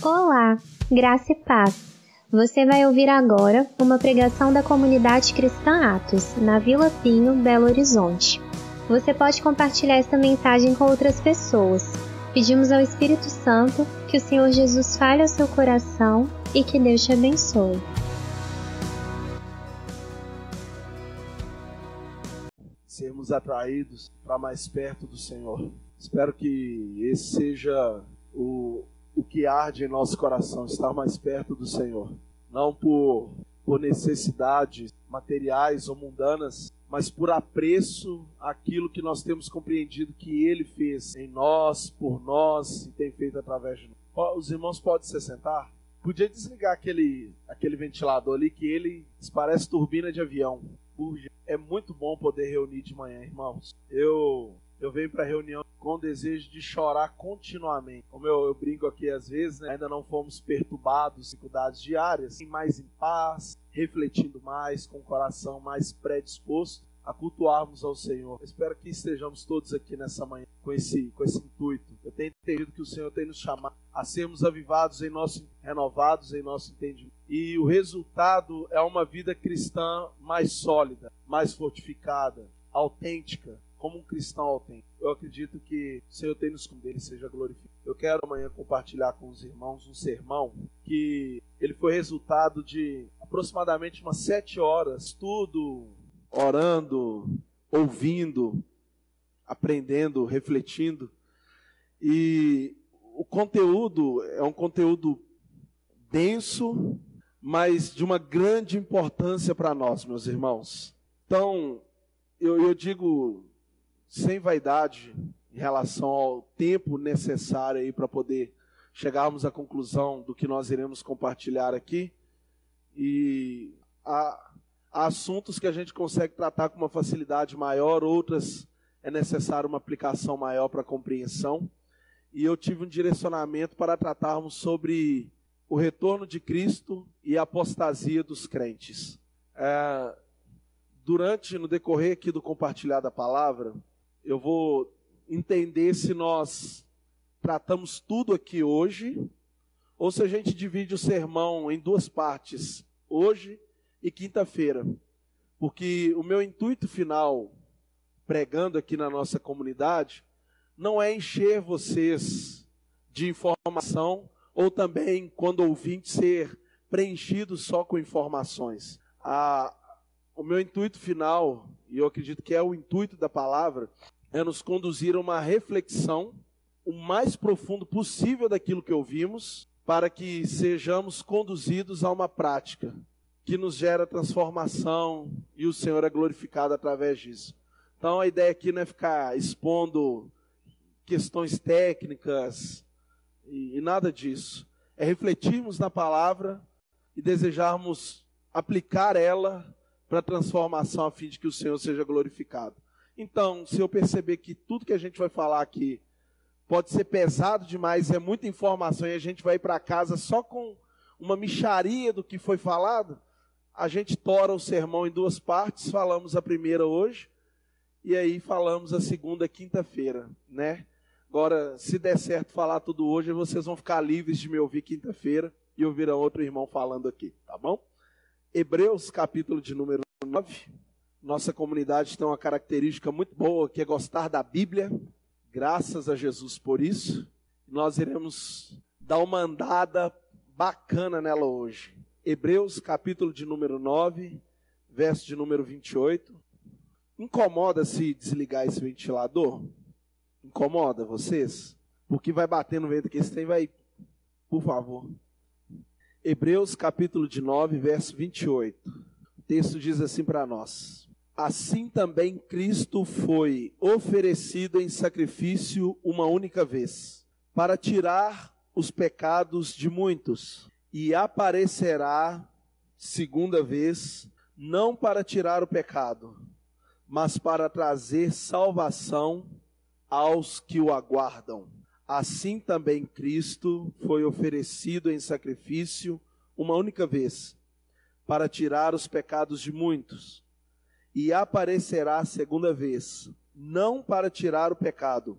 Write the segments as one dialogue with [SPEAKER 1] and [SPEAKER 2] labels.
[SPEAKER 1] Olá, graça e paz. Você vai ouvir agora uma pregação da comunidade cristã Atos, na Vila Pinho, Belo Horizonte. Você pode compartilhar esta mensagem com outras pessoas. Pedimos ao Espírito Santo que o Senhor Jesus fale ao seu coração e que Deus te abençoe.
[SPEAKER 2] Sermos atraídos para mais perto do Senhor. Espero que esse seja o o que arde em nosso coração, estar mais perto do Senhor. Não por, por necessidades materiais ou mundanas, mas por apreço àquilo que nós temos compreendido que Ele fez em nós, por nós e tem feito através de nós. Os irmãos podem se sentar? Podia desligar aquele, aquele ventilador ali que ele parece turbina de avião. É muito bom poder reunir de manhã, irmãos. Eu eu venho para a reunião com desejo de chorar continuamente. Como eu, eu brinco aqui às vezes, né, ainda não fomos perturbados, dificuldades diárias, mais em paz, refletindo mais, com o coração mais predisposto a cultuarmos ao Senhor. Eu espero que estejamos todos aqui nessa manhã com esse, com esse intuito. Eu tenho entendido que o Senhor tem nos chamado a sermos avivados em nosso, renovados em nosso entendimento. E o resultado é uma vida cristã mais sólida, mais fortificada, autêntica, como um cristão autêntico. Eu acredito que o Senhor tem nos com dele seja glorificado. Eu quero amanhã compartilhar com os irmãos um sermão que ele foi resultado de aproximadamente umas sete horas, tudo orando, ouvindo, aprendendo, refletindo. E o conteúdo é um conteúdo denso, mas de uma grande importância para nós, meus irmãos. Então, eu, eu digo sem vaidade em relação ao tempo necessário aí para poder chegarmos à conclusão do que nós iremos compartilhar aqui. E há, há assuntos que a gente consegue tratar com uma facilidade maior, outras é necessário uma aplicação maior para compreensão. E eu tive um direcionamento para tratarmos sobre o retorno de Cristo e a apostasia dos crentes. É, durante, no decorrer aqui do compartilhar da palavra, eu vou entender se nós tratamos tudo aqui hoje, ou se a gente divide o sermão em duas partes, hoje e quinta-feira. Porque o meu intuito final, pregando aqui na nossa comunidade, não é encher vocês de informação, ou também, quando ouvinte, ser preenchido só com informações. A, o meu intuito final, e eu acredito que é o intuito da palavra, é nos conduzir a uma reflexão o mais profundo possível daquilo que ouvimos, para que sejamos conduzidos a uma prática que nos gera transformação e o Senhor é glorificado através disso. Então a ideia aqui não é ficar expondo questões técnicas e, e nada disso. É refletirmos na palavra e desejarmos aplicar ela para transformação a fim de que o Senhor seja glorificado. Então, se eu perceber que tudo que a gente vai falar aqui pode ser pesado demais, é muita informação e a gente vai para casa só com uma micharia do que foi falado, a gente tora o sermão em duas partes, falamos a primeira hoje e aí falamos a segunda quinta-feira, né? Agora, se der certo falar tudo hoje, vocês vão ficar livres de me ouvir quinta-feira e ouvir outro irmão falando aqui, tá bom? Hebreus, capítulo de número 9. Nossa comunidade tem uma característica muito boa, que é gostar da Bíblia. Graças a Jesus por isso. Nós iremos dar uma andada bacana nela hoje. Hebreus, capítulo de número 9, verso de número 28. Incomoda se desligar esse ventilador? Incomoda vocês? Porque vai bater no vento aqui, esse trem vai. Por favor. Hebreus, capítulo de 9, verso 28. O texto diz assim para nós: assim também Cristo foi oferecido em sacrifício uma única vez, para tirar os pecados de muitos, e aparecerá segunda vez, não para tirar o pecado, mas para trazer salvação aos que o aguardam. Assim também Cristo foi oferecido em sacrifício uma única vez, para tirar os pecados de muitos e aparecerá a segunda vez, não para tirar o pecado,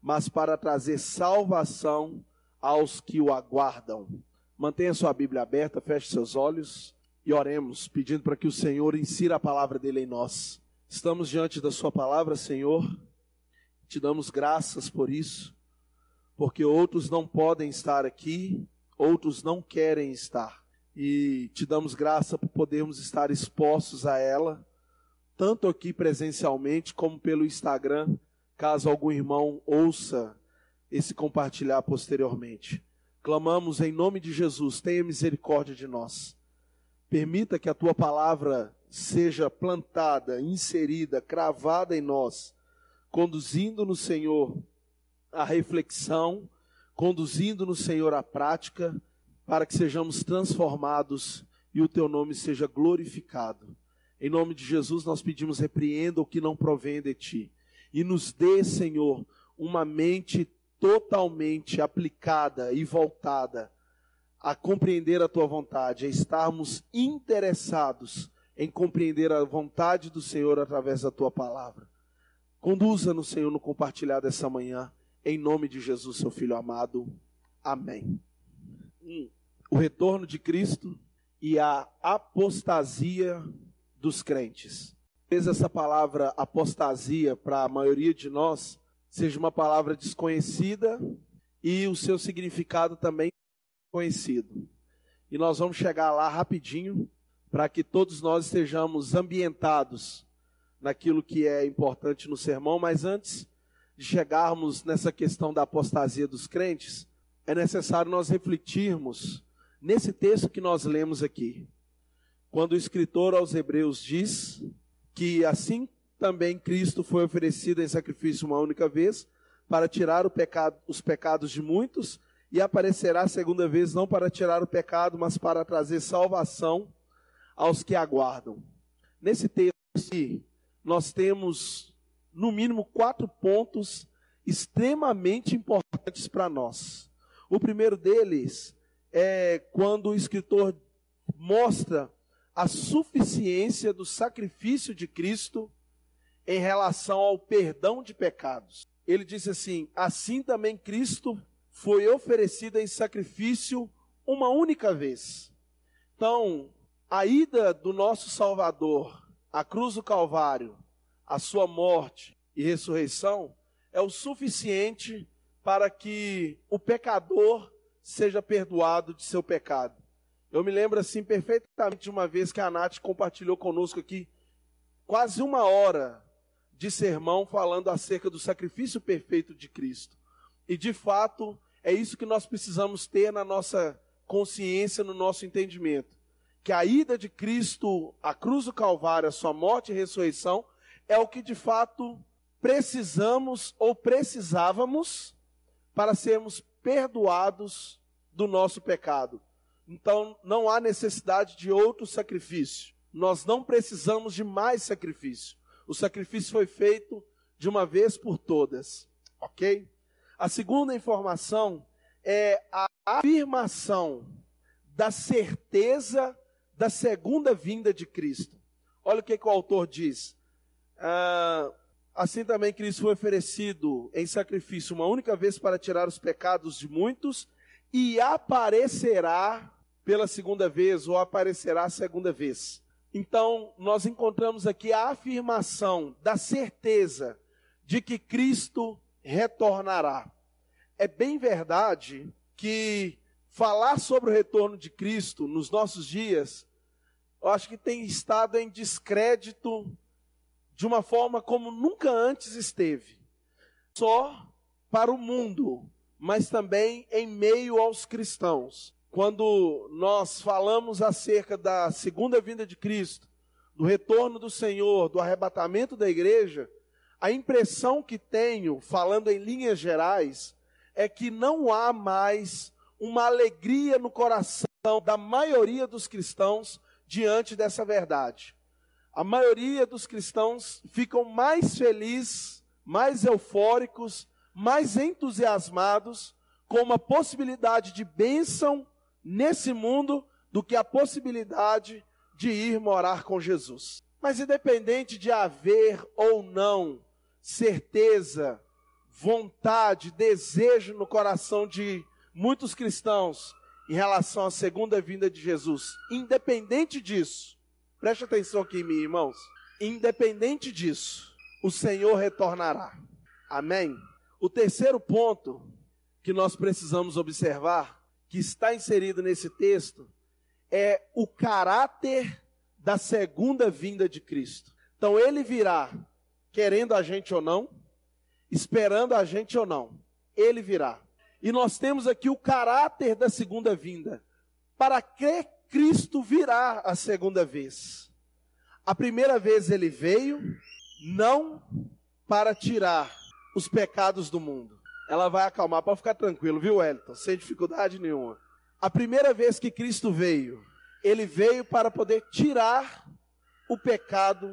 [SPEAKER 2] mas para trazer salvação aos que o aguardam. Mantenha sua Bíblia aberta, feche seus olhos e oremos, pedindo para que o Senhor insira a palavra dele em nós. Estamos diante da sua palavra, Senhor. Te damos graças por isso, porque outros não podem estar aqui, outros não querem estar. E te damos graça por podermos estar expostos a ela, tanto aqui presencialmente como pelo Instagram, caso algum irmão ouça esse compartilhar posteriormente. Clamamos em nome de Jesus, tenha misericórdia de nós. Permita que a tua palavra seja plantada, inserida, cravada em nós, conduzindo no Senhor a reflexão, conduzindo no Senhor a prática, para que sejamos transformados e o teu nome seja glorificado. Em nome de Jesus nós pedimos repreenda o que não provém de ti e nos dê, Senhor, uma mente totalmente aplicada e voltada a compreender a tua vontade, a estarmos interessados em compreender a vontade do Senhor através da tua palavra. Conduza-nos, Senhor, no compartilhar dessa manhã, em nome de Jesus, seu Filho amado. Amém. Hum, o retorno de Cristo e a apostasia dos crentes. Talvez essa palavra apostasia, para a maioria de nós, seja uma palavra desconhecida e o seu significado também conhecido. E nós vamos chegar lá rapidinho para que todos nós estejamos ambientados naquilo que é importante no sermão, mas antes de chegarmos nessa questão da apostasia dos crentes, é necessário nós refletirmos nesse texto que nós lemos aqui. Quando o escritor aos Hebreus diz que assim também Cristo foi oferecido em sacrifício uma única vez, para tirar pecado, os pecados de muitos, e aparecerá a segunda vez não para tirar o pecado, mas para trazer salvação aos que aguardam. Nesse texto nós temos, no mínimo, quatro pontos extremamente importantes para nós. O primeiro deles é quando o escritor mostra a suficiência do sacrifício de Cristo em relação ao perdão de pecados. Ele disse assim: assim também Cristo foi oferecido em sacrifício uma única vez. Então, a ida do nosso Salvador à cruz do Calvário, a sua morte e ressurreição, é o suficiente para que o pecador seja perdoado de seu pecado. Eu me lembro assim perfeitamente de uma vez que a Nath compartilhou conosco aqui quase uma hora de sermão falando acerca do sacrifício perfeito de Cristo. E de fato, é isso que nós precisamos ter na nossa consciência, no nosso entendimento. Que a ida de Cristo à cruz do Calvário, a sua morte e ressurreição, é o que de fato precisamos ou precisávamos para sermos perdoados do nosso pecado. Então não há necessidade de outro sacrifício. Nós não precisamos de mais sacrifício. O sacrifício foi feito de uma vez por todas. Ok? A segunda informação é a afirmação da certeza da segunda vinda de Cristo. Olha o que, que o autor diz. Ah, assim também Cristo foi oferecido em sacrifício uma única vez para tirar os pecados de muitos e aparecerá pela segunda vez ou aparecerá a segunda vez. Então, nós encontramos aqui a afirmação da certeza de que Cristo retornará. É bem verdade que falar sobre o retorno de Cristo nos nossos dias, eu acho que tem estado em descrédito de uma forma como nunca antes esteve. Só para o mundo, mas também em meio aos cristãos quando nós falamos acerca da segunda vinda de Cristo, do retorno do Senhor, do arrebatamento da igreja, a impressão que tenho, falando em linhas gerais, é que não há mais uma alegria no coração da maioria dos cristãos diante dessa verdade. A maioria dos cristãos ficam mais felizes, mais eufóricos, mais entusiasmados com uma possibilidade de bênção nesse mundo do que a possibilidade de ir morar com Jesus. Mas independente de haver ou não certeza, vontade, desejo no coração de muitos cristãos em relação à segunda vinda de Jesus. Independente disso, preste atenção aqui, meus irmãos. Independente disso, o Senhor retornará. Amém? O terceiro ponto que nós precisamos observar, que está inserido nesse texto, é o caráter da segunda vinda de Cristo. Então ele virá, querendo a gente ou não, esperando a gente ou não, ele virá. E nós temos aqui o caráter da segunda vinda. Para que Cristo virá a segunda vez? A primeira vez ele veio, não para tirar os pecados do mundo. Ela vai acalmar, pode ficar tranquilo, viu, Wellington? Sem dificuldade nenhuma. A primeira vez que Cristo veio, ele veio para poder tirar o pecado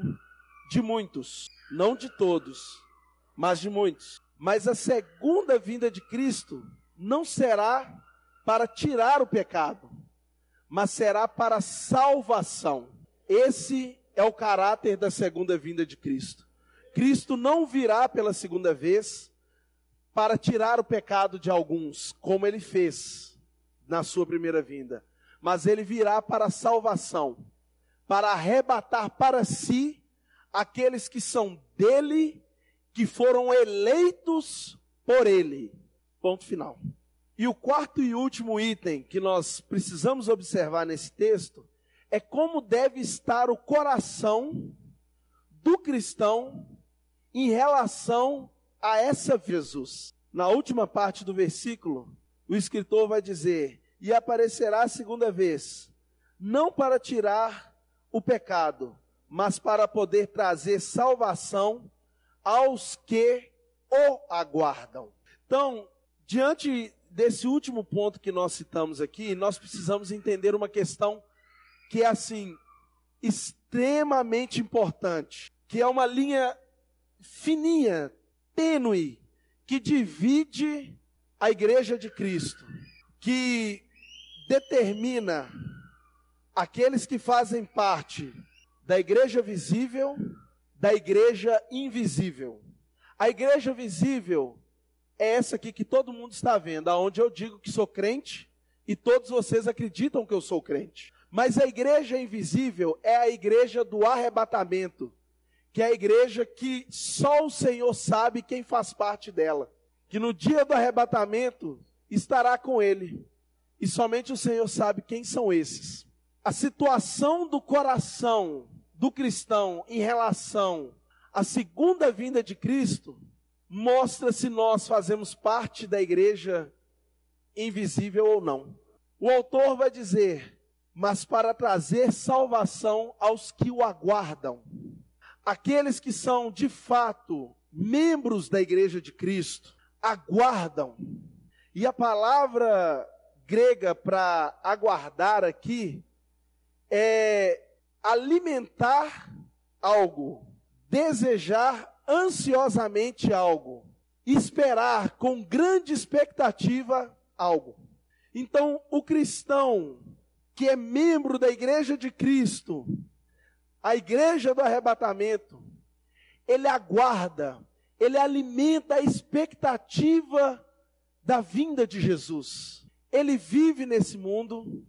[SPEAKER 2] de muitos, não de todos, mas de muitos. Mas a segunda vinda de Cristo não será para tirar o pecado, mas será para salvação. Esse é o caráter da segunda vinda de Cristo. Cristo não virá pela segunda vez para tirar o pecado de alguns, como ele fez na sua primeira vinda, mas ele virá para a salvação, para arrebatar para si aqueles que são dele, que foram eleitos por ele. Ponto final. E o quarto e último item que nós precisamos observar nesse texto é como deve estar o coração do cristão em relação a essa Jesus. Na última parte do versículo, o escritor vai dizer: E aparecerá a segunda vez, não para tirar o pecado, mas para poder trazer salvação aos que o aguardam. Então, diante desse último ponto que nós citamos aqui, nós precisamos entender uma questão que é assim extremamente importante, que é uma linha fininha, tênue, que divide a igreja de Cristo, que determina aqueles que fazem parte da igreja visível, da igreja invisível. A igreja visível é essa aqui que todo mundo está vendo, aonde eu digo que sou crente e todos vocês acreditam que eu sou crente. Mas a igreja invisível é a igreja do arrebatamento, que é a igreja que só o Senhor sabe quem faz parte dela. Que no dia do arrebatamento estará com ele. E somente o Senhor sabe quem são esses. A situação do coração do cristão em relação à segunda vinda de Cristo mostra se nós fazemos parte da igreja invisível ou não. O autor vai dizer: mas para trazer salvação aos que o aguardam aqueles que são de fato membros da igreja de Cristo aguardam. E a palavra grega para aguardar aqui é alimentar algo, desejar ansiosamente algo, esperar com grande expectativa algo. Então, o cristão que é membro da igreja de Cristo, a igreja do arrebatamento, ele aguarda, ele alimenta a expectativa da vinda de Jesus. Ele vive nesse mundo,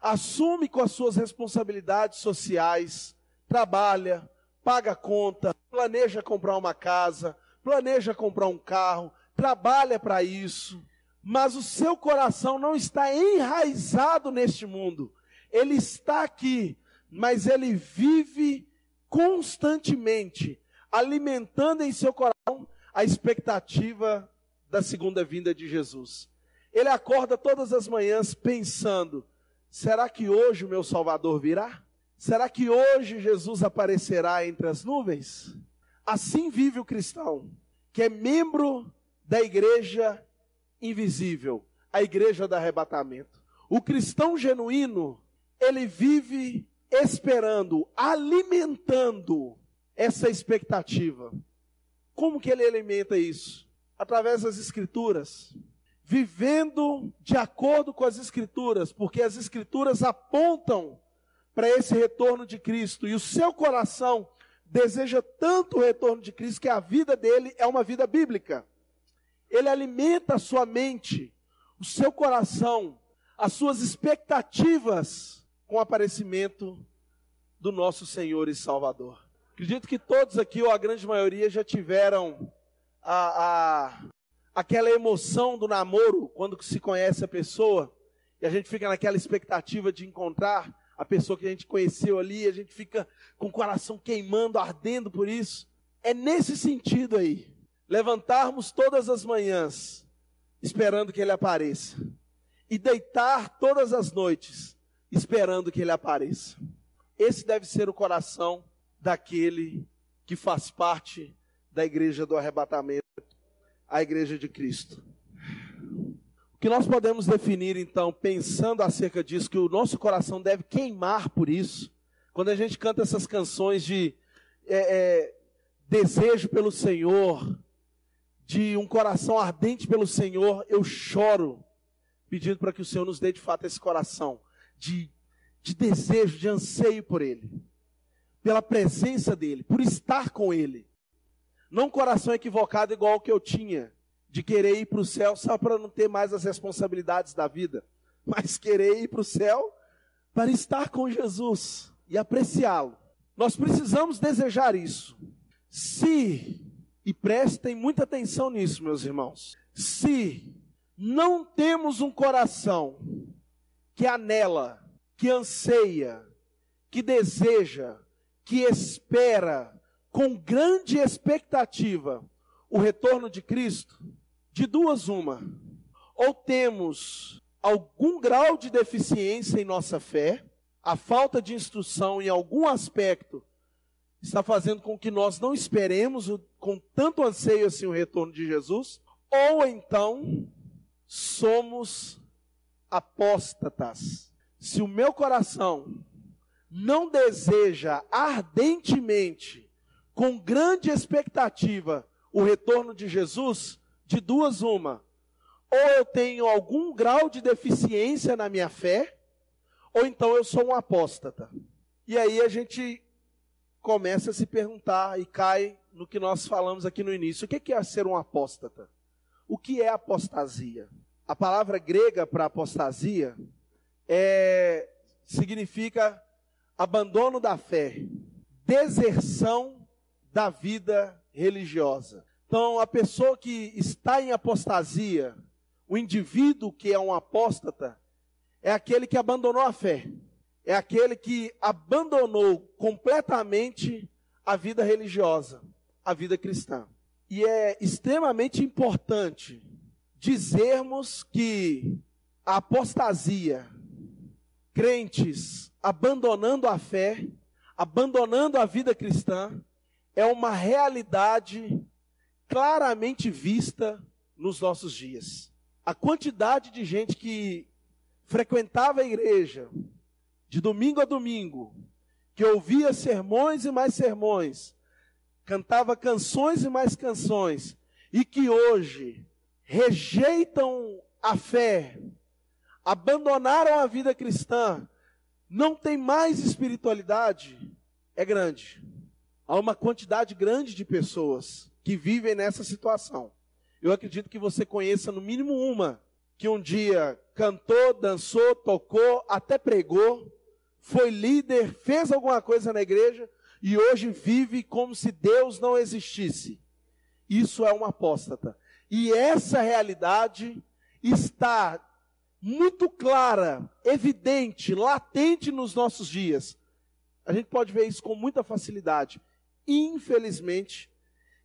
[SPEAKER 2] assume com as suas responsabilidades sociais, trabalha, paga conta, planeja comprar uma casa, planeja comprar um carro, trabalha para isso, mas o seu coração não está enraizado neste mundo. Ele está aqui mas ele vive constantemente alimentando em seu coração a expectativa da segunda vinda de Jesus. Ele acorda todas as manhãs pensando: será que hoje o meu Salvador virá? Será que hoje Jesus aparecerá entre as nuvens? Assim vive o cristão, que é membro da igreja invisível, a igreja do arrebatamento. O cristão genuíno, ele vive esperando, alimentando essa expectativa. Como que ele alimenta isso? Através das escrituras. Vivendo de acordo com as escrituras, porque as escrituras apontam para esse retorno de Cristo e o seu coração deseja tanto o retorno de Cristo que a vida dele é uma vida bíblica. Ele alimenta a sua mente o seu coração, as suas expectativas com o aparecimento do nosso Senhor e Salvador. Acredito que todos aqui, ou a grande maioria, já tiveram a, a, aquela emoção do namoro, quando se conhece a pessoa, e a gente fica naquela expectativa de encontrar a pessoa que a gente conheceu ali, a gente fica com o coração queimando, ardendo por isso. É nesse sentido aí. Levantarmos todas as manhãs esperando que ele apareça. E deitar todas as noites esperando que ele apareça. Esse deve ser o coração daquele que faz parte da igreja do arrebatamento, a igreja de Cristo. O que nós podemos definir então, pensando acerca disso, que o nosso coração deve queimar por isso, quando a gente canta essas canções de é, é, desejo pelo Senhor, de um coração ardente pelo Senhor, eu choro, pedindo para que o Senhor nos dê de fato esse coração de, de desejo, de anseio por Ele, pela presença dEle, por estar com Ele. Não um coração equivocado igual o que eu tinha, de querer ir para o céu só para não ter mais as responsabilidades da vida, mas querer ir para o céu para estar com Jesus e apreciá-lo. Nós precisamos desejar isso. Se e prestem muita atenção nisso, meus irmãos. Se não temos um coração que anela, que anseia, que deseja, que espera com grande expectativa o retorno de Cristo, de duas uma, ou temos algum grau de deficiência em nossa fé, a falta de instrução em algum aspecto está fazendo com que nós não esperemos com tanto anseio assim o retorno de Jesus, ou então somos apóstatas. Se o meu coração não deseja ardentemente, com grande expectativa, o retorno de Jesus, de duas uma, ou eu tenho algum grau de deficiência na minha fé, ou então eu sou um apóstata. E aí a gente começa a se perguntar e cai no que nós falamos aqui no início. O que é ser um apóstata? O que é apostasia? A palavra grega para apostasia é, significa abandono da fé, deserção da vida religiosa. Então, a pessoa que está em apostasia, o indivíduo que é um apóstata, é aquele que abandonou a fé é aquele que abandonou completamente a vida religiosa, a vida cristã. E é extremamente importante dizermos que a apostasia, crentes abandonando a fé, abandonando a vida cristã, é uma realidade claramente vista nos nossos dias. A quantidade de gente que frequentava a igreja, de domingo a domingo, que ouvia sermões e mais sermões, cantava canções e mais canções, e que hoje rejeitam a fé, abandonaram a vida cristã, não tem mais espiritualidade, é grande. Há uma quantidade grande de pessoas que vivem nessa situação. Eu acredito que você conheça no mínimo uma que um dia cantou, dançou, tocou, até pregou, foi líder, fez alguma coisa na igreja e hoje vive como se Deus não existisse. Isso é uma apóstata. E essa realidade está muito clara, evidente, latente nos nossos dias. A gente pode ver isso com muita facilidade. Infelizmente,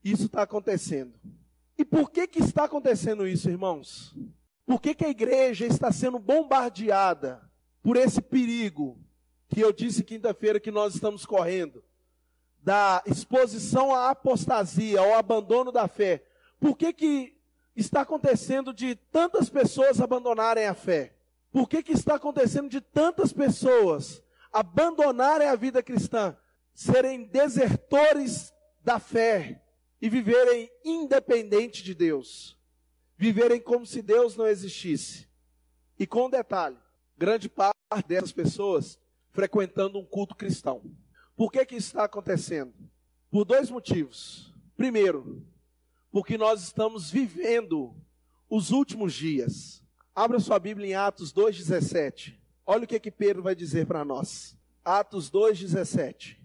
[SPEAKER 2] isso está acontecendo. E por que que está acontecendo isso, irmãos? Por que que a igreja está sendo bombardeada por esse perigo que eu disse quinta-feira que nós estamos correndo, da exposição à apostasia, ao abandono da fé. Por que que está acontecendo de tantas pessoas abandonarem a fé? Por que que está acontecendo de tantas pessoas abandonarem a vida cristã, serem desertores da fé e viverem independente de Deus? Viverem como se Deus não existisse. E com um detalhe, grande parte dessas pessoas frequentando um culto cristão. Por que que isso está acontecendo? Por dois motivos. Primeiro, porque nós estamos vivendo os últimos dias. Abra sua Bíblia em Atos 2,17. Olha o que, que Pedro vai dizer para nós. Atos 2,17.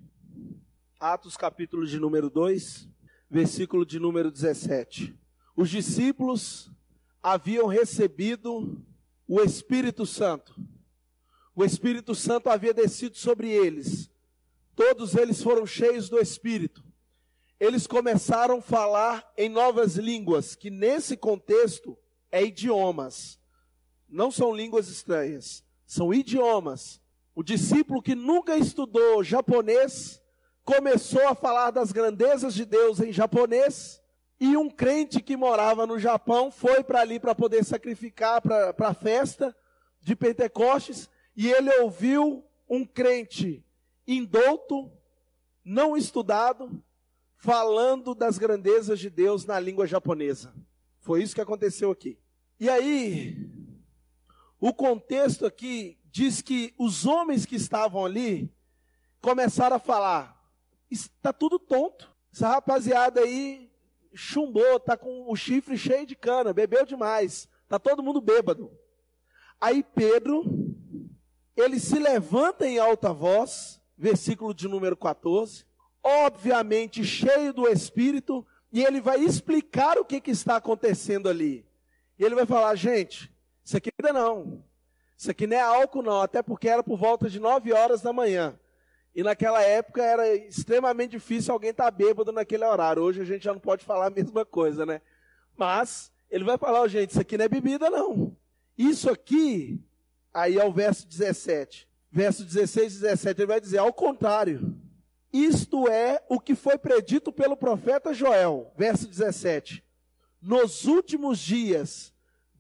[SPEAKER 2] Atos capítulo de número 2, versículo de número 17. Os discípulos haviam recebido o Espírito Santo. O Espírito Santo havia descido sobre eles. Todos eles foram cheios do Espírito. Eles começaram a falar em novas línguas, que nesse contexto é idiomas. Não são línguas estranhas, são idiomas. O discípulo que nunca estudou japonês começou a falar das grandezas de Deus em japonês e um crente que morava no Japão foi para ali para poder sacrificar para a festa de Pentecostes e ele ouviu um crente indouto, não estudado, falando das grandezas de Deus na língua japonesa. Foi isso que aconteceu aqui. E aí, o contexto aqui diz que os homens que estavam ali começaram a falar: está tudo tonto. Essa rapaziada aí chumbou, tá com o chifre cheio de cana, bebeu demais, tá todo mundo bêbado. Aí Pedro, ele se levanta em alta voz, versículo de número 14, obviamente cheio do Espírito, e ele vai explicar o que, que está acontecendo ali. E ele vai falar, gente, isso aqui ainda não. Isso aqui não é álcool não, até porque era por volta de 9 horas da manhã. E naquela época era extremamente difícil alguém estar tá bêbado naquele horário. Hoje a gente já não pode falar a mesma coisa, né? Mas ele vai falar, gente, isso aqui não é bebida, não. Isso aqui, aí é o verso 17. Verso 16 e 17, ele vai dizer, ao contrário. Isto é o que foi predito pelo profeta Joel. Verso 17. Nos últimos dias,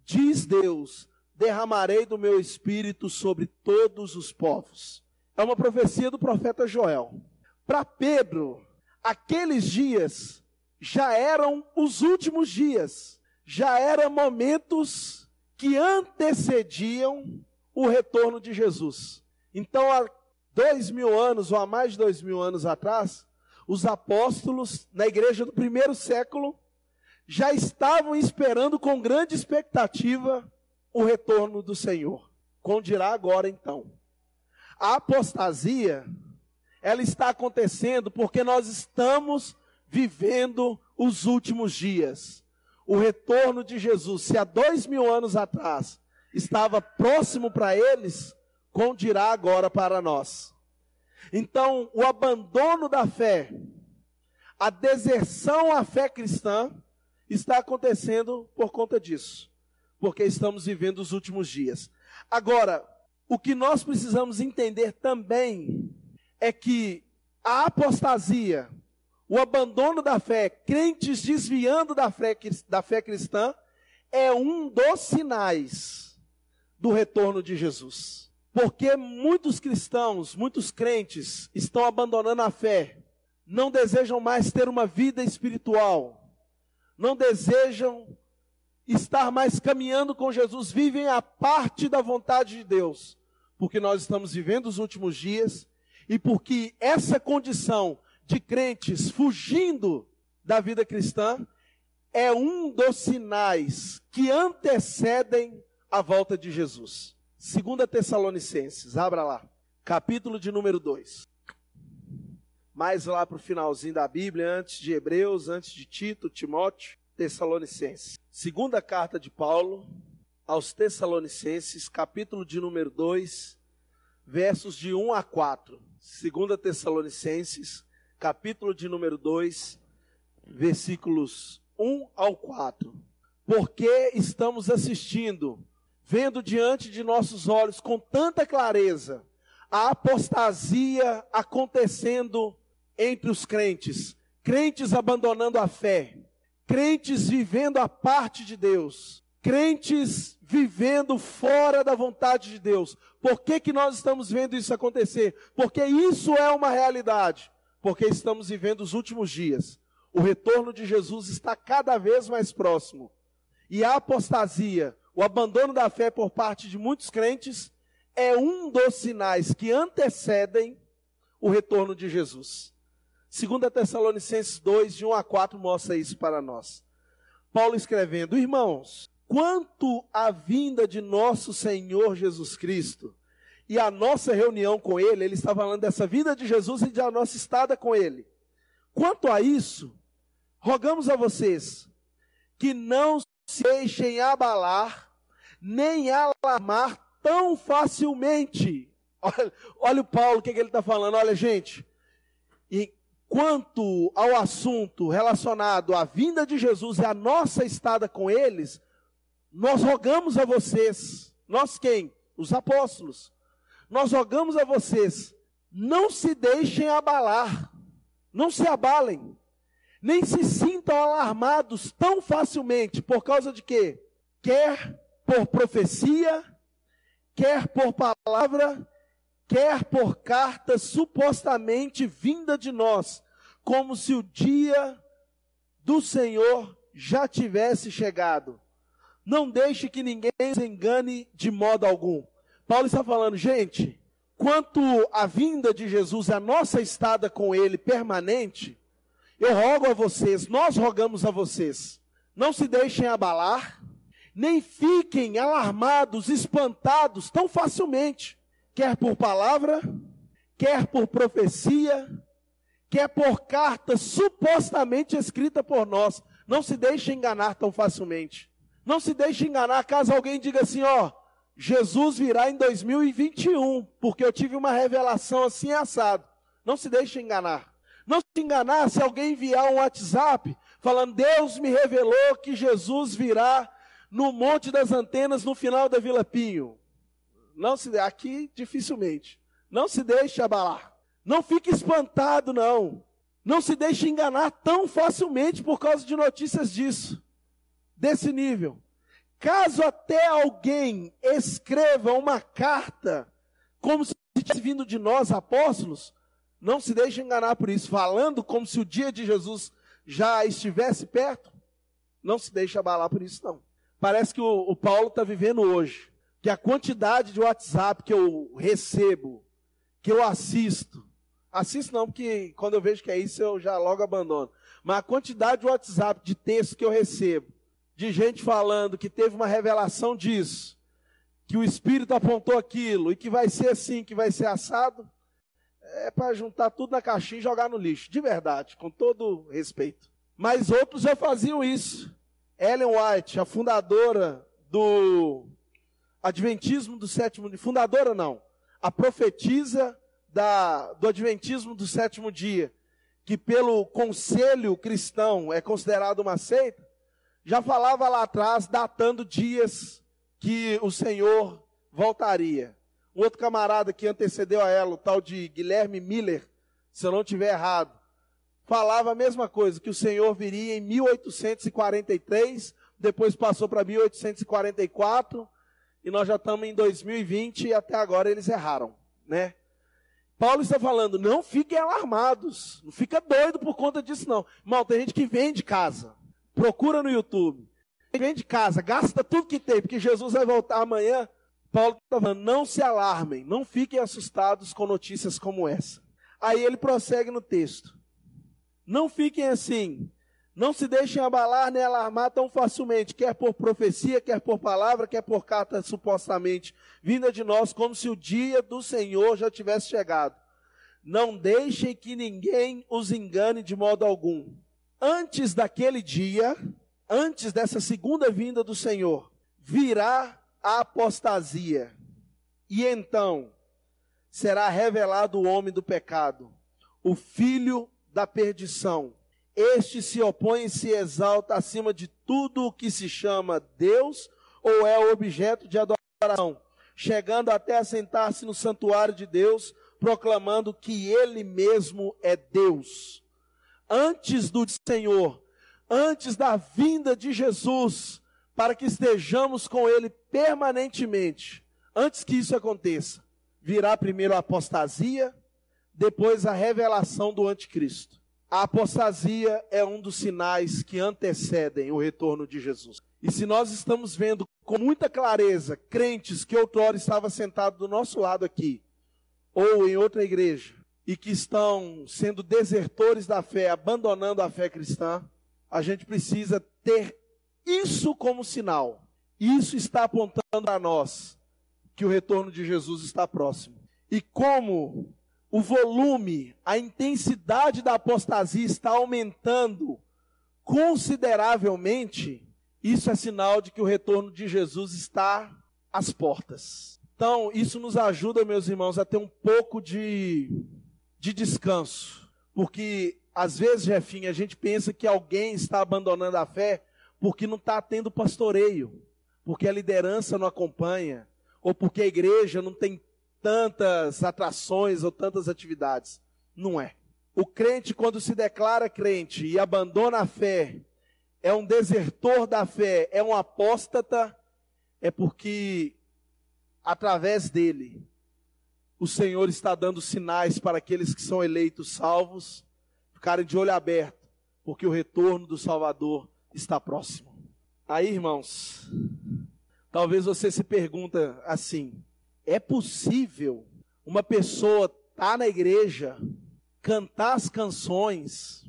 [SPEAKER 2] diz Deus, derramarei do meu espírito sobre todos os povos é uma profecia do profeta Joel. Para Pedro, aqueles dias já eram os últimos dias, já eram momentos que antecediam o retorno de Jesus. Então, dois mil anos ou há mais de dois mil anos atrás, os apóstolos na igreja do primeiro século já estavam esperando com grande expectativa o retorno do Senhor. Com dirá agora então. A apostasia, ela está acontecendo porque nós estamos vivendo os últimos dias. O retorno de Jesus, se há dois mil anos atrás estava próximo para eles, condirá agora para nós. Então, o abandono da fé, a deserção à fé cristã, está acontecendo por conta disso. Porque estamos vivendo os últimos dias. Agora, o que nós precisamos entender também é que a apostasia, o abandono da fé, crentes desviando da fé, da fé cristã, é um dos sinais do retorno de Jesus. Porque muitos cristãos, muitos crentes estão abandonando a fé, não desejam mais ter uma vida espiritual, não desejam estar mais caminhando com Jesus, vivem a parte da vontade de Deus porque nós estamos vivendo os últimos dias e porque essa condição de crentes fugindo da vida cristã é um dos sinais que antecedem a volta de Jesus. Segunda Tessalonicenses, abra lá, capítulo de número 2. Mais lá para o finalzinho da Bíblia, antes de Hebreus, antes de Tito, Timóteo, Tessalonicenses. Segunda carta de Paulo, aos Tessalonicenses, capítulo de número 2, versos de 1 a 4. 2 Tessalonicenses, capítulo de número 2, versículos 1 ao 4. Porque estamos assistindo, vendo diante de nossos olhos com tanta clareza a apostasia acontecendo entre os crentes, crentes abandonando a fé, crentes vivendo a parte de Deus, crentes vivendo fora da vontade de Deus. Por que, que nós estamos vendo isso acontecer? Porque isso é uma realidade. Porque estamos vivendo os últimos dias. O retorno de Jesus está cada vez mais próximo. E a apostasia, o abandono da fé por parte de muitos crentes, é um dos sinais que antecedem o retorno de Jesus. 2 Tessalonicenses 2, de 1 a 4, mostra isso para nós. Paulo escrevendo, irmãos, quanto à vinda de nosso Senhor Jesus Cristo e a nossa reunião com Ele, ele está falando dessa vida de Jesus e da nossa estada com Ele. Quanto a isso, rogamos a vocês que não se deixem abalar, nem alarmar tão facilmente. Olha, olha o Paulo, o que, que ele está falando. Olha, gente, e quanto ao assunto relacionado à vinda de Jesus e a nossa estada com eles, nós rogamos a vocês, nós quem? Os apóstolos. Nós rogamos a vocês, não se deixem abalar, não se abalem, nem se sintam alarmados tão facilmente, por causa de quê? Quer por profecia, quer por palavra, quer por carta supostamente vinda de nós, como se o dia do Senhor já tivesse chegado. Não deixe que ninguém se engane de modo algum. Paulo está falando, gente, quanto à vinda de Jesus, a nossa estada com Ele permanente, eu rogo a vocês, nós rogamos a vocês, não se deixem abalar, nem fiquem alarmados, espantados tão facilmente quer por palavra, quer por profecia, quer por carta supostamente escrita por nós. Não se deixe enganar tão facilmente. Não se deixe enganar caso alguém diga assim, ó, Jesus virá em 2021, porque eu tive uma revelação assim assado. Não se deixe enganar. Não se enganar se alguém enviar um WhatsApp falando, Deus me revelou que Jesus virá no Monte das Antenas no final da Vila Pinho. Não se aqui dificilmente. Não se deixe abalar. Não fique espantado não. Não se deixe enganar tão facilmente por causa de notícias disso. Desse nível. Caso até alguém escreva uma carta como se tivesse vindo de nós apóstolos, não se deixe enganar por isso, falando como se o dia de Jesus já estivesse perto. Não se deixe abalar por isso não. Parece que o, o Paulo está vivendo hoje que a quantidade de WhatsApp que eu recebo, que eu assisto, assisto não, porque quando eu vejo que é isso eu já logo abandono, mas a quantidade de WhatsApp de texto que eu recebo, de gente falando que teve uma revelação disso, que o Espírito apontou aquilo, e que vai ser assim, que vai ser assado, é para juntar tudo na caixinha e jogar no lixo, de verdade, com todo respeito. Mas outros já faziam isso. Ellen White, a fundadora do Adventismo do sétimo dia, fundadora não, a profetisa da, do Adventismo do sétimo dia, que pelo conselho cristão é considerado uma seita, já falava lá atrás, datando dias que o Senhor voltaria. Um outro camarada que antecedeu a ela, o tal de Guilherme Miller, se eu não tiver errado, falava a mesma coisa, que o Senhor viria em 1843, depois passou para 1844, e nós já estamos em 2020 e até agora eles erraram, né? Paulo está falando, não fiquem alarmados, não fica doido por conta disso não. Mal, tem gente que vende casa, procura no YouTube, vende casa, gasta tudo que tem, porque Jesus vai voltar amanhã. Paulo está falando, não se alarmem, não fiquem assustados com notícias como essa. Aí ele prossegue no texto. Não fiquem assim, não se deixem abalar nem alarmar tão facilmente, quer por profecia, quer por palavra, quer por carta supostamente vinda de nós, como se o dia do Senhor já tivesse chegado. Não deixem que ninguém os engane de modo algum. Antes daquele dia, antes dessa segunda vinda do Senhor, virá a apostasia. E então será revelado o homem do pecado, o filho da perdição este se opõe e se exalta acima de tudo o que se chama Deus ou é objeto de adoração, chegando até a sentar-se no santuário de Deus, proclamando que Ele mesmo é Deus. Antes do Senhor, antes da vinda de Jesus, para que estejamos com Ele permanentemente, antes que isso aconteça, virá primeiro a apostasia, depois a revelação do anticristo. A apostasia é um dos sinais que antecedem o retorno de Jesus. E se nós estamos vendo com muita clareza crentes que outrora estavam sentados do nosso lado aqui, ou em outra igreja, e que estão sendo desertores da fé, abandonando a fé cristã, a gente precisa ter isso como sinal. Isso está apontando a nós que o retorno de Jesus está próximo. E como o volume, a intensidade da apostasia está aumentando consideravelmente, isso é sinal de que o retorno de Jesus está às portas. Então, isso nos ajuda, meus irmãos, a ter um pouco de, de descanso. Porque, às vezes, Jefinho, a gente pensa que alguém está abandonando a fé porque não está tendo pastoreio, porque a liderança não acompanha, ou porque a igreja não tem tantas atrações ou tantas atividades. Não é. O crente, quando se declara crente e abandona a fé, é um desertor da fé, é um apóstata, é porque através dele o Senhor está dando sinais para aqueles que são eleitos salvos ficarem de olho aberto, porque o retorno do Salvador está próximo. Aí, irmãos, talvez você se pergunta assim: é possível uma pessoa estar tá na igreja, cantar as canções,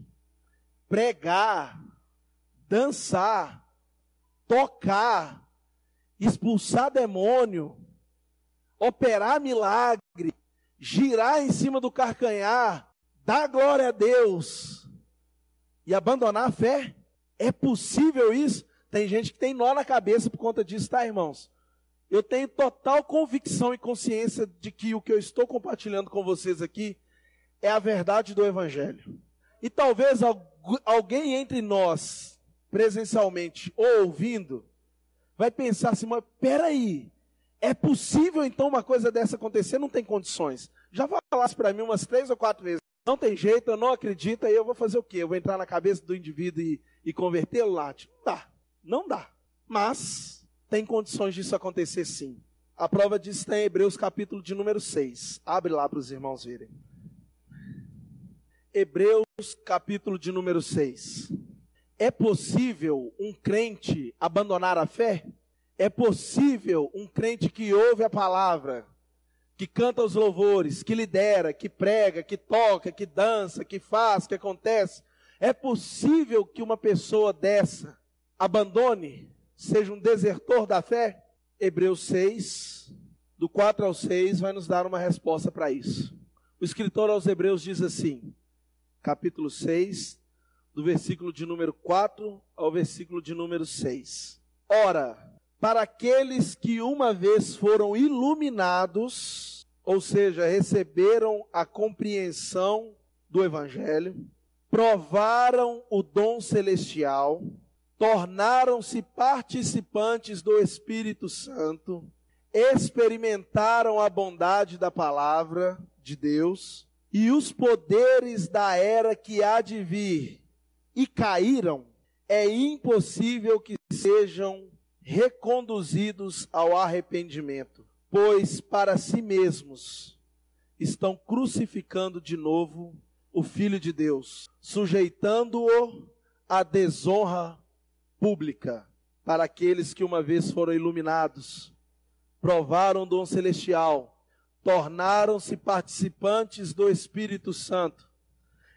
[SPEAKER 2] pregar, dançar, tocar, expulsar demônio, operar milagre, girar em cima do carcanhar, dar glória a Deus e abandonar a fé? É possível isso? Tem gente que tem nó na cabeça por conta disso, tá, irmãos? Eu tenho total convicção e consciência de que o que eu estou compartilhando com vocês aqui é a verdade do Evangelho. E talvez alguém entre nós, presencialmente ou ouvindo, vai pensar assim, mas peraí, é possível então uma coisa dessa acontecer? Não tem condições. Já falasse para mim umas três ou quatro vezes. Não tem jeito, eu não acredito, aí eu vou fazer o quê? Eu vou entrar na cabeça do indivíduo e, e convertê-lo? Tipo, não dá. Não dá. Mas tem condições disso acontecer sim. A prova disso está em Hebreus capítulo de número 6. Abre lá para os irmãos verem. Hebreus capítulo de número 6. É possível um crente abandonar a fé? É possível um crente que ouve a palavra, que canta os louvores, que lidera, que prega, que toca, que dança, que faz, que acontece? É possível que uma pessoa dessa abandone seja um desertor da fé? Hebreus 6, do 4 ao 6, vai nos dar uma resposta para isso. O escritor aos Hebreus diz assim, capítulo 6, do versículo de número 4 ao versículo de número 6. Ora, para aqueles que uma vez foram iluminados, ou seja, receberam a compreensão do Evangelho, provaram o dom celestial, tornaram-se participantes do Espírito Santo, experimentaram a bondade da palavra de Deus e os poderes da era que há de vir e caíram, é impossível que sejam reconduzidos ao arrependimento, pois para si mesmos estão crucificando de novo o Filho de Deus, sujeitando-o à desonra pública para aqueles que uma vez foram iluminados, provaram o dom celestial, tornaram-se participantes do Espírito Santo,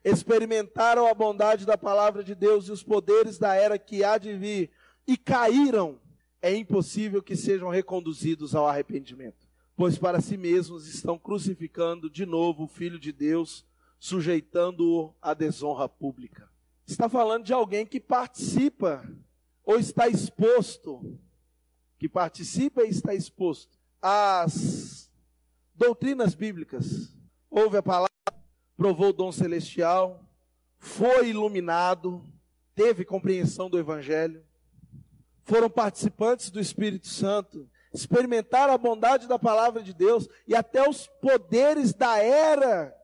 [SPEAKER 2] experimentaram a bondade da palavra de Deus e os poderes da era que há de vir e caíram, é impossível que sejam reconduzidos ao arrependimento, pois para si mesmos estão crucificando de novo o Filho de Deus, sujeitando-o à desonra pública. Está falando de alguém que participa ou está exposto, que participa e está exposto às doutrinas bíblicas. Ouve a palavra, provou o dom celestial, foi iluminado, teve compreensão do Evangelho, foram participantes do Espírito Santo, experimentaram a bondade da palavra de Deus e até os poderes da era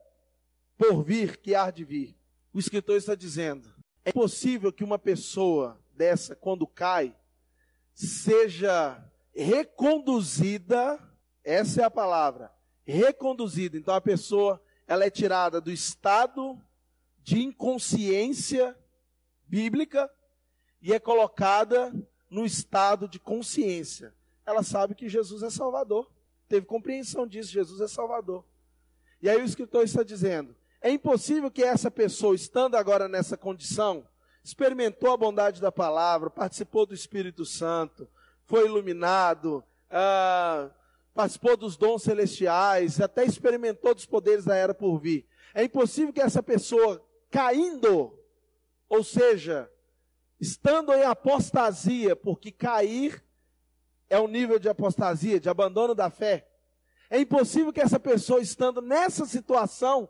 [SPEAKER 2] por vir que há de vir. O escritor está dizendo: é possível que uma pessoa dessa, quando cai, seja reconduzida, essa é a palavra, reconduzida. Então a pessoa, ela é tirada do estado de inconsciência bíblica e é colocada no estado de consciência. Ela sabe que Jesus é Salvador. Teve compreensão disso, Jesus é Salvador. E aí o escritor está dizendo: é impossível que essa pessoa, estando agora nessa condição, experimentou a bondade da palavra, participou do Espírito Santo, foi iluminado, ah, participou dos dons celestiais, até experimentou dos poderes da era por vir. É impossível que essa pessoa caindo, ou seja, estando em apostasia, porque cair é um nível de apostasia, de abandono da fé. É impossível que essa pessoa, estando nessa situação,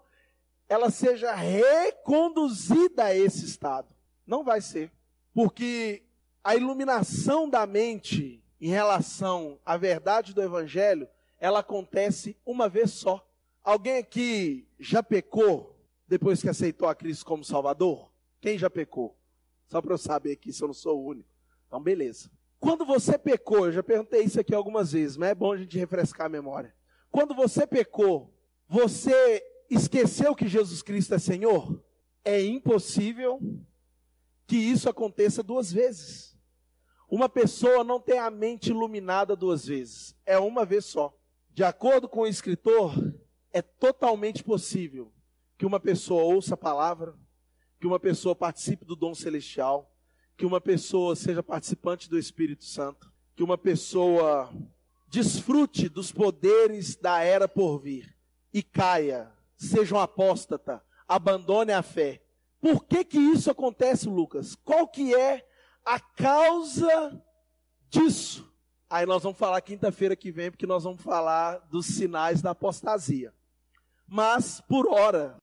[SPEAKER 2] ela seja reconduzida a esse estado. Não vai ser. Porque a iluminação da mente em relação à verdade do Evangelho, ela acontece uma vez só. Alguém aqui já pecou depois que aceitou a Cristo como Salvador? Quem já pecou? Só para eu saber aqui se eu não sou o único. Então, beleza. Quando você pecou, eu já perguntei isso aqui algumas vezes, mas é bom a gente refrescar a memória. Quando você pecou, você esqueceu que Jesus Cristo é Senhor? É impossível que isso aconteça duas vezes. Uma pessoa não tem a mente iluminada duas vezes, é uma vez só. De acordo com o escritor, é totalmente possível que uma pessoa ouça a palavra, que uma pessoa participe do dom celestial, que uma pessoa seja participante do Espírito Santo, que uma pessoa desfrute dos poderes da era por vir e caia, seja um apóstata, abandone a fé. Por que que isso acontece, Lucas? Qual que é a causa disso. Aí nós vamos falar quinta-feira que vem, porque nós vamos falar dos sinais da apostasia. Mas, por hora,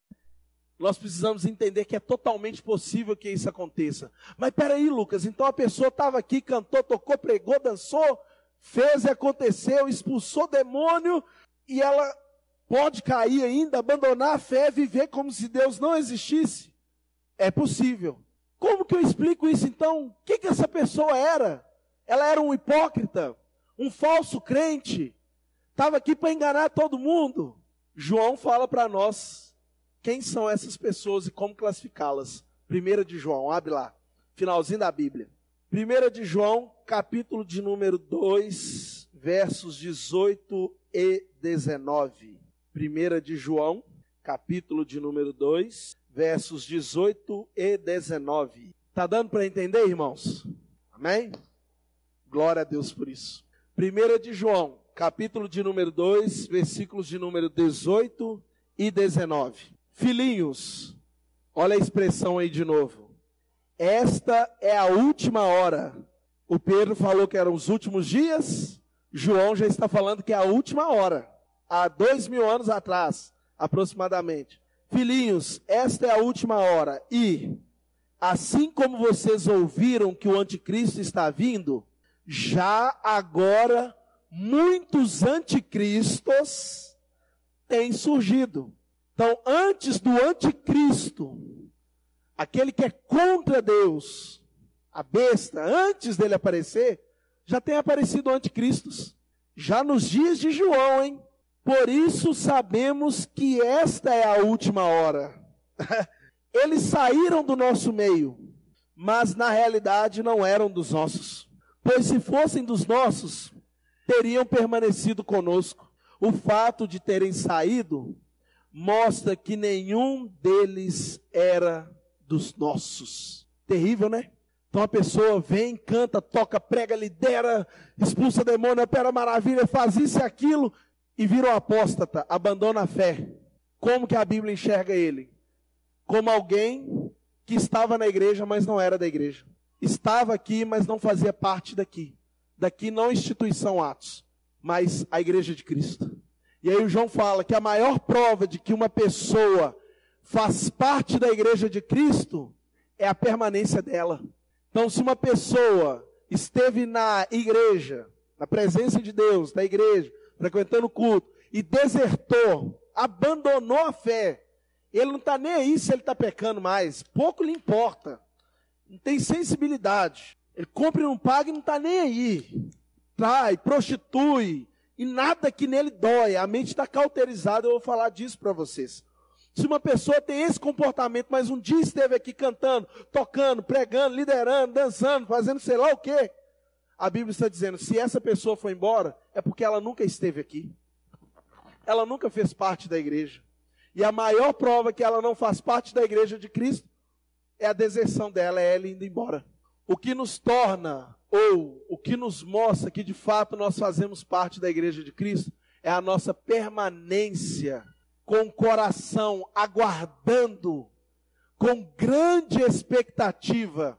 [SPEAKER 2] nós precisamos entender que é totalmente possível que isso aconteça. Mas peraí, Lucas, então a pessoa estava aqui, cantou, tocou, pregou, dançou, fez e aconteceu, expulsou demônio, e ela pode cair ainda, abandonar a fé, viver como se Deus não existisse? É possível. Como que eu explico isso então? O que, que essa pessoa era? Ela era um hipócrita, um falso crente, estava aqui para enganar todo mundo. João fala para nós quem são essas pessoas e como classificá-las. Primeira de João, abre lá, finalzinho da Bíblia. Primeira de João, capítulo de número 2, versos 18 e 19. Primeira de João, capítulo de número 2, versos 18 e 19. Tá dando para entender, irmãos? Amém? Glória a Deus por isso. Primeira de João, capítulo de número 2, versículos de número 18 e 19. Filhinhos, olha a expressão aí de novo. Esta é a última hora. O Pedro falou que eram os últimos dias. João já está falando que é a última hora. Há dois mil anos atrás, aproximadamente. Filhinhos, esta é a última hora. E, assim como vocês ouviram que o anticristo está vindo, já agora muitos anticristos têm surgido. Então, antes do anticristo, aquele que é contra Deus, a besta, antes dele aparecer, já tem aparecido anticristos. Já nos dias de João, hein? Por isso sabemos que esta é a última hora. Eles saíram do nosso meio, mas na realidade não eram dos nossos. Pois se fossem dos nossos, teriam permanecido conosco. O fato de terem saído mostra que nenhum deles era dos nossos. Terrível, né? Então a pessoa vem, canta, toca, prega, lidera, expulsa demônio, opera maravilha, faz isso e aquilo, e vira um apóstata, abandona a fé. Como que a Bíblia enxerga ele? Como alguém que estava na igreja, mas não era da igreja. Estava aqui, mas não fazia parte daqui. Daqui não instituição Atos, mas a igreja de Cristo. E aí o João fala que a maior prova de que uma pessoa faz parte da igreja de Cristo é a permanência dela. Então, se uma pessoa esteve na igreja, na presença de Deus, na igreja, frequentando o culto, e desertou, abandonou a fé, ele não está nem aí se ele está pecando mais, pouco lhe importa, não tem sensibilidade. Ele compra e não paga e não está nem aí. Trai, prostitui, e nada que nele dói. A mente está cauterizada, eu vou falar disso para vocês. Se uma pessoa tem esse comportamento, mas um dia esteve aqui cantando, tocando, pregando, liderando, dançando, fazendo sei lá o quê, a Bíblia está dizendo, se essa pessoa foi embora, é porque ela nunca esteve aqui. Ela nunca fez parte da igreja. E a maior prova que ela não faz parte da igreja de Cristo é a deserção dela, é ela indo embora. O que nos torna, ou o que nos mostra que de fato nós fazemos parte da igreja de Cristo, é a nossa permanência com o coração aguardando, com grande expectativa,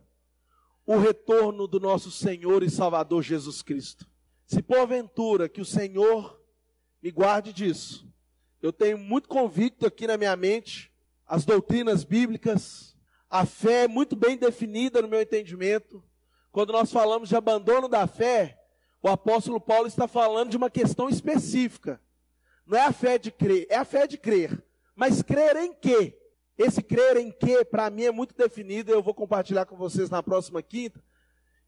[SPEAKER 2] o retorno do nosso Senhor e Salvador Jesus Cristo. Se porventura que o Senhor me guarde disso, eu tenho muito convicto aqui na minha mente as doutrinas bíblicas, a fé é muito bem definida no meu entendimento. Quando nós falamos de abandono da fé, o apóstolo Paulo está falando de uma questão específica. Não é a fé de crer, é a fé de crer. Mas crer em quê? Esse crer em quê, para mim, é muito definido. Eu vou compartilhar com vocês na próxima quinta.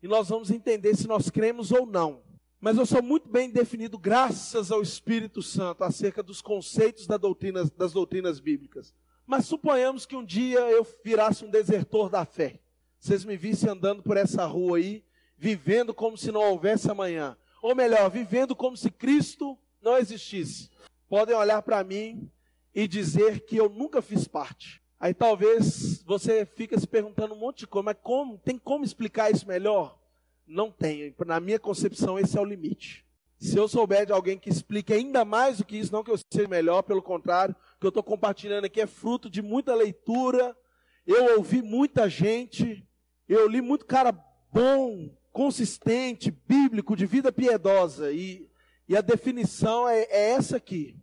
[SPEAKER 2] E nós vamos entender se nós cremos ou não. Mas eu sou muito bem definido, graças ao Espírito Santo, acerca dos conceitos das doutrinas, das doutrinas bíblicas. Mas suponhamos que um dia eu virasse um desertor da fé. Vocês me vissem andando por essa rua aí, vivendo como se não houvesse amanhã. Ou melhor, vivendo como se Cristo não existisse. Podem olhar para mim e dizer que eu nunca fiz parte. Aí talvez você fica se perguntando um monte de coisa, mas como? Tem como explicar isso melhor? Não tem. Na minha concepção, esse é o limite. Se eu souber de alguém que explique ainda mais do que isso, não que eu seja melhor, pelo contrário, que eu estou compartilhando aqui é fruto de muita leitura, eu ouvi muita gente, eu li muito cara bom, consistente, bíblico, de vida piedosa, e, e a definição é, é essa aqui.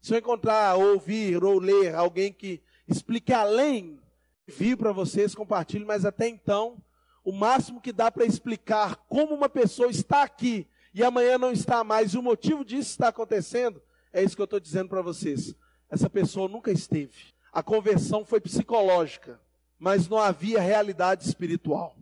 [SPEAKER 2] Se eu encontrar, ouvir ou ler alguém que explique além, vi para vocês, compartilhe, mas até então, o máximo que dá para explicar como uma pessoa está aqui e amanhã não está mais, e o motivo disso está acontecendo, é isso que eu estou dizendo para vocês. Essa pessoa nunca esteve. A conversão foi psicológica, mas não havia realidade espiritual.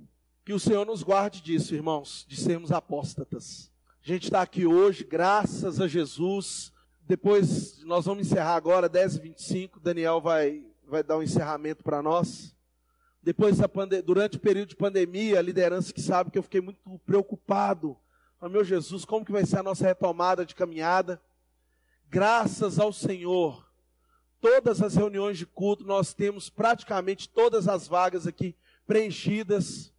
[SPEAKER 2] Que o Senhor nos guarde disso, irmãos, de sermos apóstatas. A gente está aqui hoje, graças a Jesus, depois, nós vamos encerrar agora, 10 e 25 Daniel vai, vai dar um encerramento para nós. Depois, durante o período de pandemia, a liderança que sabe que eu fiquei muito preocupado. Oh, meu Jesus, como que vai ser a nossa retomada de caminhada? Graças ao Senhor, todas as reuniões de culto, nós temos praticamente todas as vagas aqui preenchidas.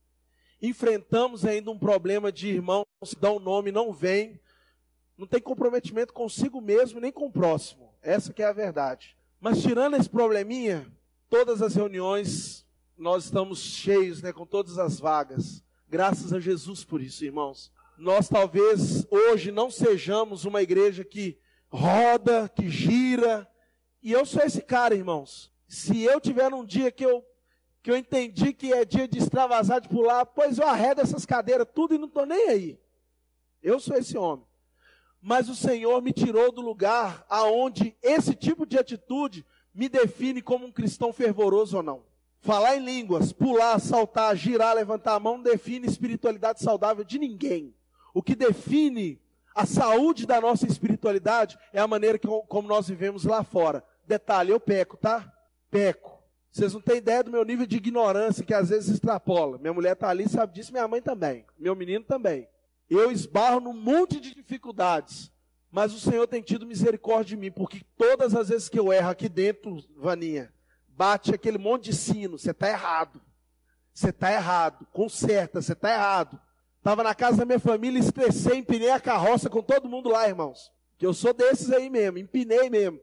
[SPEAKER 2] Enfrentamos ainda um problema de irmãos que dão nome não vem não tem comprometimento consigo mesmo nem com o próximo. Essa que é a verdade. Mas tirando esse probleminha, todas as reuniões nós estamos cheios, né, com todas as vagas. Graças a Jesus por isso, irmãos. Nós talvez hoje não sejamos uma igreja que roda, que gira. E eu sou esse cara, irmãos. Se eu tiver um dia que eu que eu entendi que é dia de extravasar, de pular, pois eu arredo essas cadeiras tudo e não estou nem aí. Eu sou esse homem mas o Senhor me tirou do lugar aonde esse tipo de atitude me define como um cristão fervoroso ou não. Falar em línguas, pular, saltar, girar, levantar a mão não define espiritualidade saudável de ninguém. O que define a saúde da nossa espiritualidade é a maneira que, como nós vivemos lá fora. Detalhe, eu peco, tá? Peco. Vocês não têm ideia do meu nível de ignorância que às vezes extrapola. Minha mulher está ali, sabe disso, minha mãe também. Meu menino também. Eu esbarro num monte de dificuldades. Mas o Senhor tem tido misericórdia de mim, porque todas as vezes que eu erro aqui dentro, Vaninha, bate aquele monte de sino, você está errado. Você está errado. Conserta, você está errado. Estava na casa da minha família, estressei, empinei a carroça com todo mundo lá, irmãos. Que eu sou desses aí mesmo, empinei mesmo.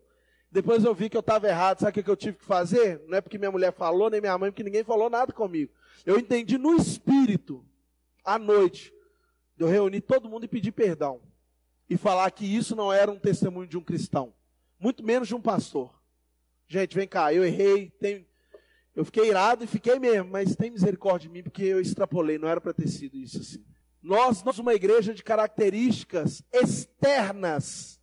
[SPEAKER 2] Depois eu vi que eu estava errado, sabe o que eu tive que fazer? Não é porque minha mulher falou, nem minha mãe, porque ninguém falou nada comigo. Eu entendi no espírito, à noite, eu reunir todo mundo e pedir perdão. E falar que isso não era um testemunho de um cristão. Muito menos de um pastor. Gente, vem cá, eu errei, tem, eu fiquei irado e fiquei mesmo, mas tem misericórdia de mim porque eu extrapolei, não era para ter sido isso assim. Nós somos uma igreja de características externas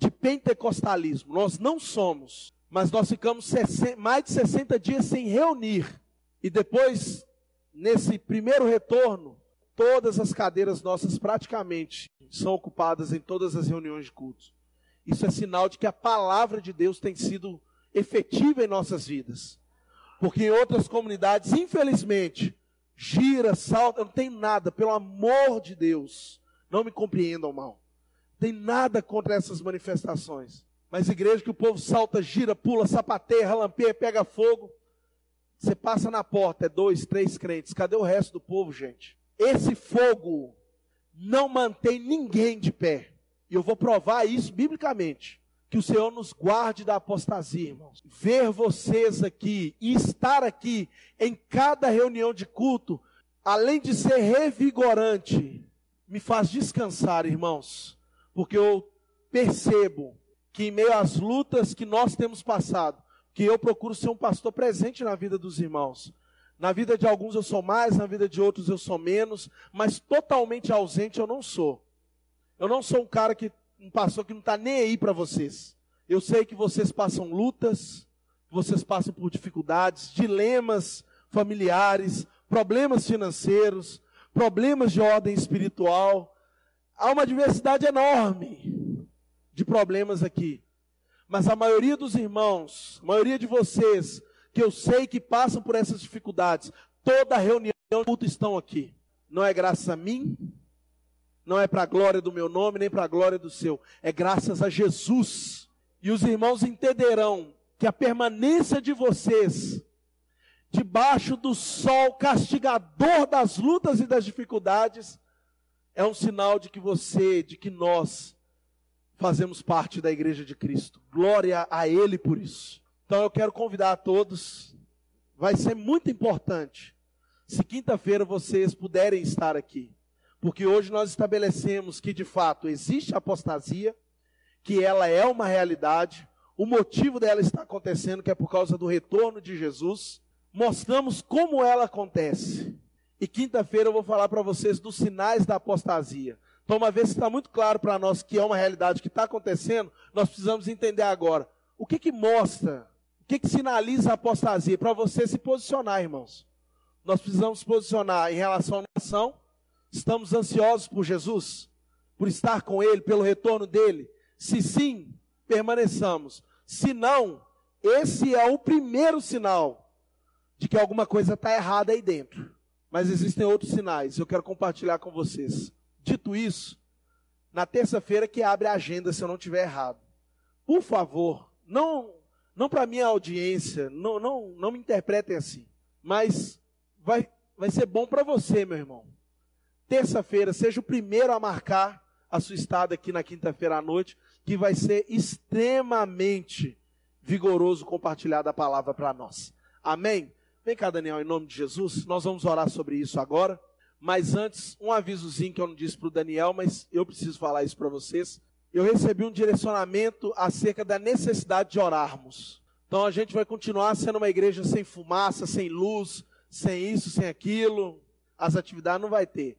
[SPEAKER 2] de pentecostalismo. Nós não somos, mas nós ficamos mais de 60 dias sem reunir. E depois, nesse primeiro retorno, Todas as cadeiras nossas praticamente são ocupadas em todas as reuniões de cultos. Isso é sinal de que a palavra de Deus tem sido efetiva em nossas vidas. Porque em outras comunidades, infelizmente, gira, salta, não tem nada, pelo amor de Deus, não me compreendam mal. Tem nada contra essas manifestações. Mas igreja que o povo salta, gira, pula, sapateia, relampeia, pega fogo, Você passa na porta, é dois, três crentes. Cadê o resto do povo, gente? Esse fogo não mantém ninguém de pé. E eu vou provar isso biblicamente. Que o Senhor nos guarde da apostasia, irmãos. Ver vocês aqui e estar aqui em cada reunião de culto, além de ser revigorante, me faz descansar, irmãos. Porque eu percebo que em meio às lutas que nós temos passado, que eu procuro ser um pastor presente na vida dos irmãos. Na vida de alguns eu sou mais, na vida de outros eu sou menos, mas totalmente ausente eu não sou. Eu não sou um cara que, um pastor que não está nem aí para vocês. Eu sei que vocês passam lutas, vocês passam por dificuldades, dilemas familiares, problemas financeiros, problemas de ordem espiritual. Há uma diversidade enorme de problemas aqui. Mas a maioria dos irmãos, a maioria de vocês, que eu sei que passam por essas dificuldades, toda reunião culto estão aqui. Não é graças a mim, não é para a glória do meu nome, nem para a glória do seu. É graças a Jesus. E os irmãos entenderão que a permanência de vocês debaixo do sol castigador das lutas e das dificuldades é um sinal de que você, de que nós fazemos parte da igreja de Cristo. Glória a Ele por isso. Então eu quero convidar a todos, vai ser muito importante se quinta-feira vocês puderem estar aqui, porque hoje nós estabelecemos que de fato existe apostasia, que ela é uma realidade, o motivo dela está acontecendo, que é por causa do retorno de Jesus. Mostramos como ela acontece. E quinta-feira eu vou falar para vocês dos sinais da apostasia. Então, uma vez que está muito claro para nós que é uma realidade que está acontecendo, nós precisamos entender agora o que que mostra, o que que sinaliza a apostasia para você se posicionar, irmãos. Nós precisamos posicionar em relação à nação. Estamos ansiosos por Jesus, por estar com Ele, pelo retorno dele. Se sim, permaneçamos. Se não, esse é o primeiro sinal de que alguma coisa está errada aí dentro. Mas existem outros sinais, eu quero compartilhar com vocês. Dito isso, na terça-feira que abre a agenda, se eu não tiver errado. Por favor, não, não para minha audiência, não, não, não me interpretem assim. Mas vai, vai ser bom para você, meu irmão. Terça-feira, seja o primeiro a marcar a sua estada aqui na quinta-feira à noite, que vai ser extremamente vigoroso compartilhar da palavra para nós. Amém? Vem cá, Daniel, em nome de Jesus, nós vamos orar sobre isso agora. Mas antes, um avisozinho que eu não disse para o Daniel, mas eu preciso falar isso para vocês. Eu recebi um direcionamento acerca da necessidade de orarmos. Então a gente vai continuar sendo uma igreja sem fumaça, sem luz, sem isso, sem aquilo. As atividades não vai ter.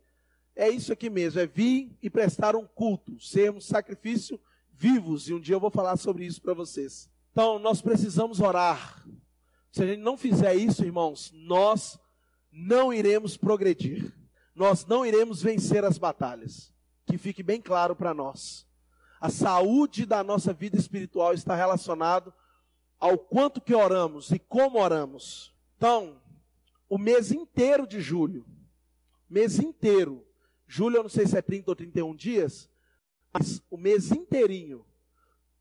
[SPEAKER 2] É isso aqui mesmo, é vir e prestar um culto, sermos sacrifício vivos. E um dia eu vou falar sobre isso para vocês. Então nós precisamos orar. Se a gente não fizer isso, irmãos, nós não iremos progredir nós não iremos vencer as batalhas. Que fique bem claro para nós. A saúde da nossa vida espiritual está relacionado ao quanto que oramos e como oramos. Então, o mês inteiro de julho, mês inteiro, julho eu não sei se é 30 ou 31 dias, mas o mês inteirinho,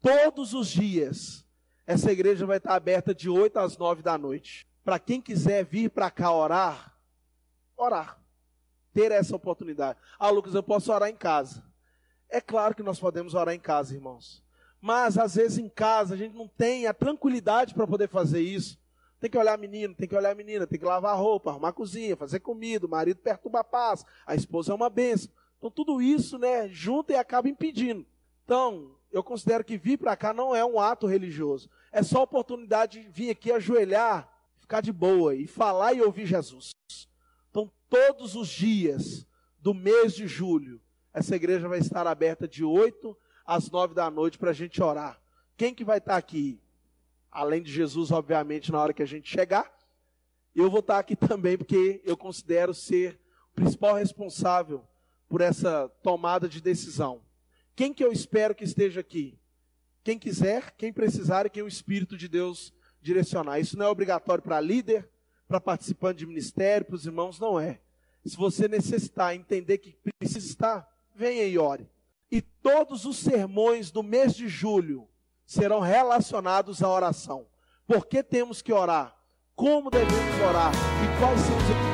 [SPEAKER 2] todos os dias, essa igreja vai estar aberta de 8 às 9 da noite. Para quem quiser vir para cá orar, orar ter essa oportunidade. Ah, Lucas, eu posso orar em casa. É claro que nós podemos orar em casa, irmãos. Mas às vezes em casa a gente não tem a tranquilidade para poder fazer isso. Tem que olhar menino, tem que olhar menina, tem que lavar roupa, arrumar a cozinha, fazer comida, o marido perturba a paz, a esposa é uma benção. Então tudo isso, né, junta e acaba impedindo. Então, eu considero que vir para cá não é um ato religioso. É só oportunidade de vir aqui ajoelhar, ficar de boa e falar e ouvir Jesus. Então, todos os dias do mês de julho, essa igreja vai estar aberta de 8 às 9 da noite para a gente orar. Quem que vai estar aqui? Além de Jesus, obviamente, na hora que a gente chegar. Eu vou estar aqui também porque eu considero ser o principal responsável por essa tomada de decisão. Quem que eu espero que esteja aqui? Quem quiser, quem precisar e quem o Espírito de Deus direcionar. Isso não é obrigatório para líder, para participante de ministério, para os irmãos, não é. Se você necessitar, entender que precisa estar, venha e ore. E todos os sermões do mês de julho serão relacionados à oração. Por que temos que orar? como devemos orar e quais são os